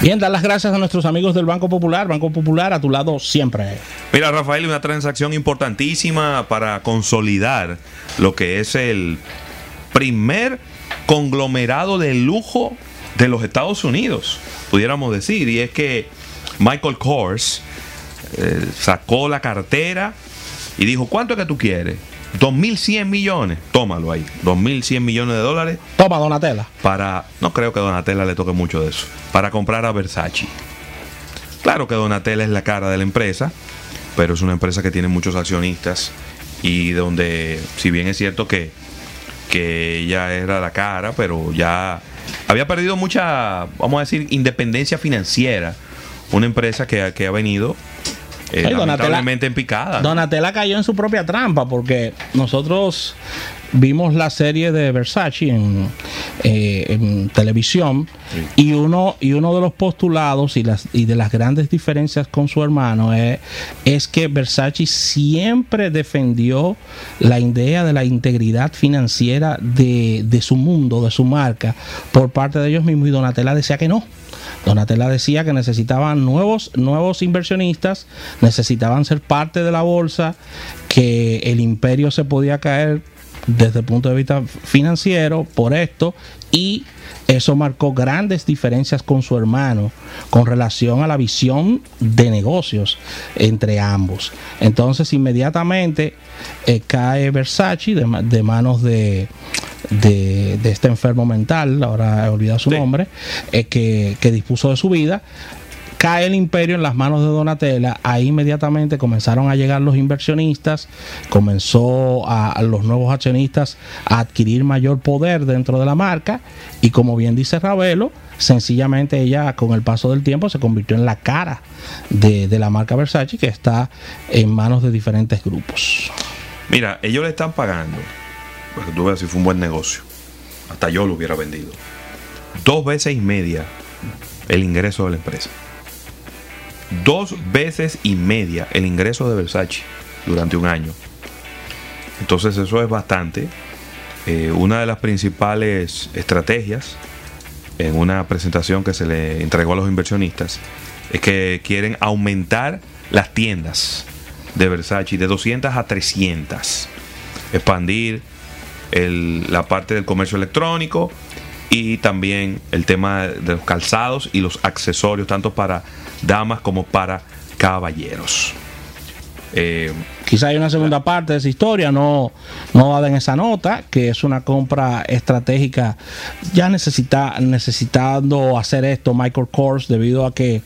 Bien, dar las gracias a nuestros amigos del Banco Popular. Banco Popular a tu lado siempre. Mira, Rafael, una transacción importantísima para consolidar lo que es el primer conglomerado de lujo de los Estados Unidos, pudiéramos decir. Y es que Michael Kors eh, sacó la cartera y dijo, ¿cuánto es que tú quieres? 2.100 millones, tómalo ahí, 2.100 millones de dólares. Toma, Donatella. Para, no creo que Donatella le toque mucho de eso, para comprar a Versace. Claro que Donatella es la cara de la empresa, pero es una empresa que tiene muchos accionistas y donde, si bien es cierto que, que ella era la cara, pero ya había perdido mucha, vamos a decir, independencia financiera. Una empresa que, que ha venido eh, Ay, Donatella- en picada. Donatella cayó en su propia trampa porque nosotros vimos la serie de Versace en, eh, en televisión y uno y uno de los postulados y las y de las grandes diferencias con su hermano es, es que Versace siempre defendió la idea de la integridad financiera de, de su mundo, de su marca, por parte de ellos mismos y Donatella decía que no. Donatella decía que necesitaban nuevos, nuevos inversionistas, necesitaban ser parte de la bolsa, que el imperio se podía caer desde el punto de vista financiero por esto y eso marcó grandes diferencias con su hermano con relación a la visión de negocios entre ambos. Entonces inmediatamente eh, cae Versace de, ma- de manos de, de, de este enfermo mental, ahora he olvidado su Sí. nombre, eh, que, que dispuso de su vida. Cae el imperio en las manos de Donatella, ahí inmediatamente comenzaron a llegar los inversionistas, comenzó a, los nuevos accionistas a adquirir mayor poder dentro de la marca y como bien dice Ravelo, sencillamente ella con el paso del tiempo se convirtió en la cara de, la marca Versace que está en manos de diferentes grupos. Mira, ellos le están pagando, porque tú veas si fue un buen negocio. Hasta yo lo hubiera vendido. Dos veces y media el ingreso de la empresa. Dos veces y media el ingreso de Versace durante un año. Entonces eso es bastante. Eh, una de las principales estrategias en una presentación que se le entregó a los inversionistas es que quieren aumentar las tiendas de Versace de 200 a 300. Expandir la parte del comercio electrónico y también el tema de los calzados y los accesorios, tanto para damas como para caballeros. Eh, Quizá hay una segunda parte de esa historia, no, no dada en esa nota, que es una compra estratégica. Ya necesita, necesitando hacer esto Michael Kors debido a que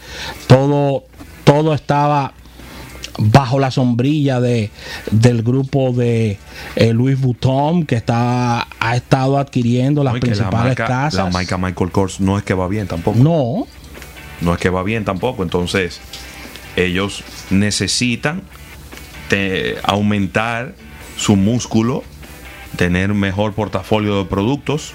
todo, todo estaba bajo la sombrilla de, del grupo de eh, Louis Vuitton que está, ha estado adquiriendo las no, la principales marca- casas. La marca Michael Kors no es que va bien tampoco. No, no es que va bien tampoco. Entonces, ellos necesitan te- aumentar su músculo, tener mejor portafolio de productos,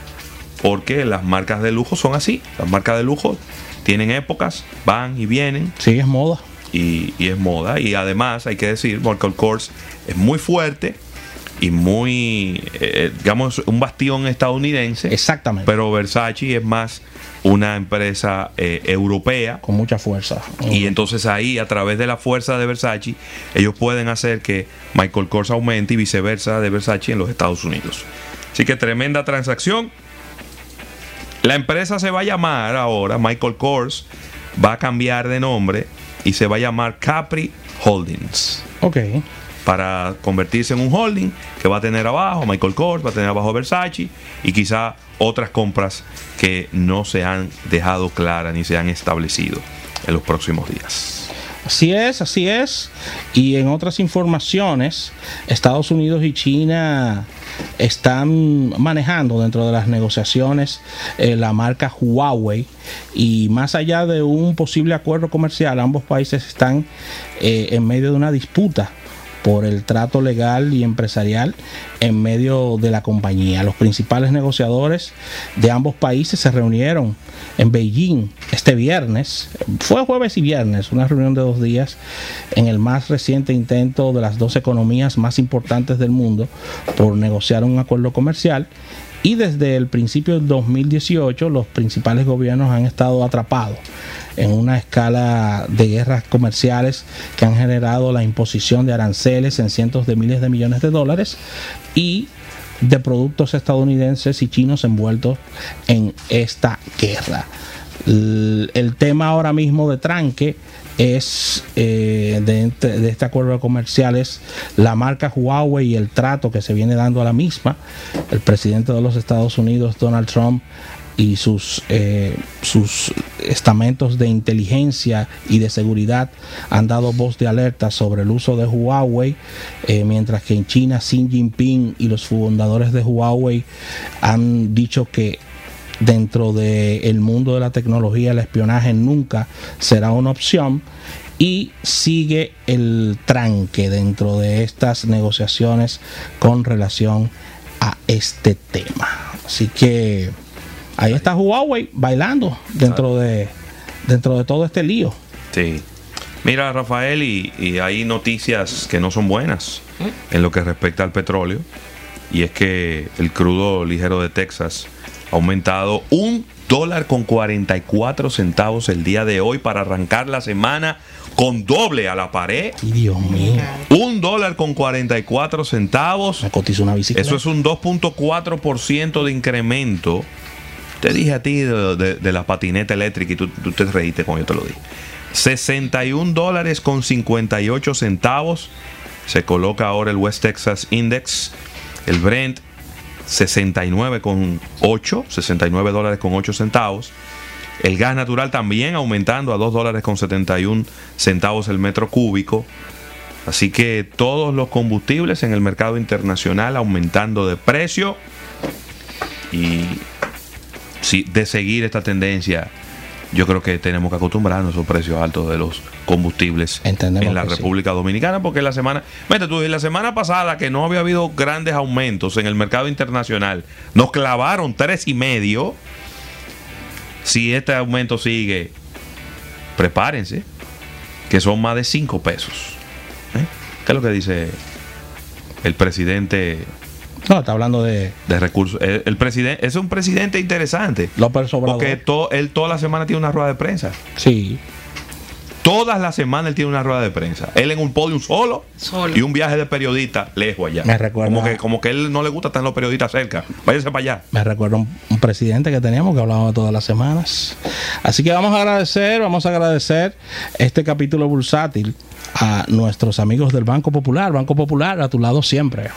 porque las marcas de lujo son así. Las marcas de lujo tienen épocas, van y vienen, sí, es moda. Y, y es moda. Y además, hay que decir, Michael Kors es muy fuerte y muy, eh, digamos, un bastión estadounidense. Exactamente. Pero Versace es más una empresa eh, europea. con mucha fuerza. Y entonces ahí, a través de la fuerza de Versace, ellos pueden hacer que Michael Kors aumente y viceversa de Versace en los Estados Unidos. Así que tremenda transacción. La empresa se va a llamar ahora, Michael Kors va a cambiar de nombre y se va a llamar Capri Holdings Ok. para convertirse en un holding que va a tener abajo Michael Kors, va a tener abajo Versace y quizá otras compras que no se han dejado claras ni se han establecido en los próximos días. Así es, así es. Y en otras informaciones, Estados Unidos y China están manejando dentro de las negociaciones eh, la marca Huawei. Y más allá de un posible acuerdo comercial, ambos países están eh, en medio de una disputa por el trato legal y empresarial en medio de la compañía. Los principales negociadores de ambos países se reunieron en Beijing este viernes, fue jueves y viernes, una reunión de dos días en el más reciente intento de las dos economías más importantes del mundo por negociar un acuerdo comercial y desde el principio del 2018 los principales gobiernos han estado atrapados en una escala de guerras comerciales que han generado la imposición de aranceles en cientos de miles de millones de dólares y de productos estadounidenses y chinos envueltos en esta guerra. El, tema ahora mismo de tranque es eh, de, este acuerdo comercial es la marca Huawei y el trato que se viene dando a la misma. El presidente de los Estados Unidos, Donald Trump, y sus, eh, sus estamentos de inteligencia y de seguridad han dado voz de alerta sobre el uso de Huawei, eh, mientras que en China Xi Jinping y los fundadores de Huawei han dicho que dentro del mundo de la tecnología el espionaje nunca será una opción y sigue el tranque dentro de estas negociaciones con relación a este tema. Así que ahí está Huawei bailando dentro de dentro de todo este lío. Sí. Mira, Rafael, y, hay noticias que no son buenas en lo que respecta al petróleo. Y es que el crudo ligero de Texas ha aumentado un dólar con 44 centavos el día de hoy para arrancar la semana con doble a la pared. Dios mío. Un dólar con 44 centavos. Me una bicicleta. Eso es un 2.4% de incremento te dije a ti de, la patineta eléctrica y tú, te reíste cuando yo te lo dije. 61 dólares con 58 centavos. Se coloca ahora el West Texas Index. El Brent 69 con 8, 69 dólares con 8 centavos. El gas natural también aumentando a 2 dólares con 71 centavos el metro cúbico. Así que todos los combustibles en el mercado internacional aumentando de precio. Y de seguir esta tendencia, yo creo que tenemos que acostumbrarnos a los precios altos de los combustibles en la República Dominicana, porque la semana, vete tú, la semana pasada que no había habido grandes aumentos en el mercado internacional, nos clavaron tres y medio. Si este aumento sigue, prepárense, que son más de cinco pesos. ¿Eh? ¿Qué es lo que dice el presidente no, está hablando de... De recursos. El, presidente es un presidente interesante. López Obrador. Porque él toda la semana tiene una rueda de prensa. Sí. Todas las semanas él tiene una rueda de prensa. Él en un podio solo, solo. y un viaje de periodista lejos allá. Me recuerda. Como que, como que él no le gusta estar los periodistas cerca. Váyase para allá. Me recuerda un, un presidente que teníamos que hablábamos todas las semanas. Así que vamos a agradecer, vamos a agradecer este capítulo bursátil a nuestros amigos del Banco Popular. Banco Popular a tu lado siempre.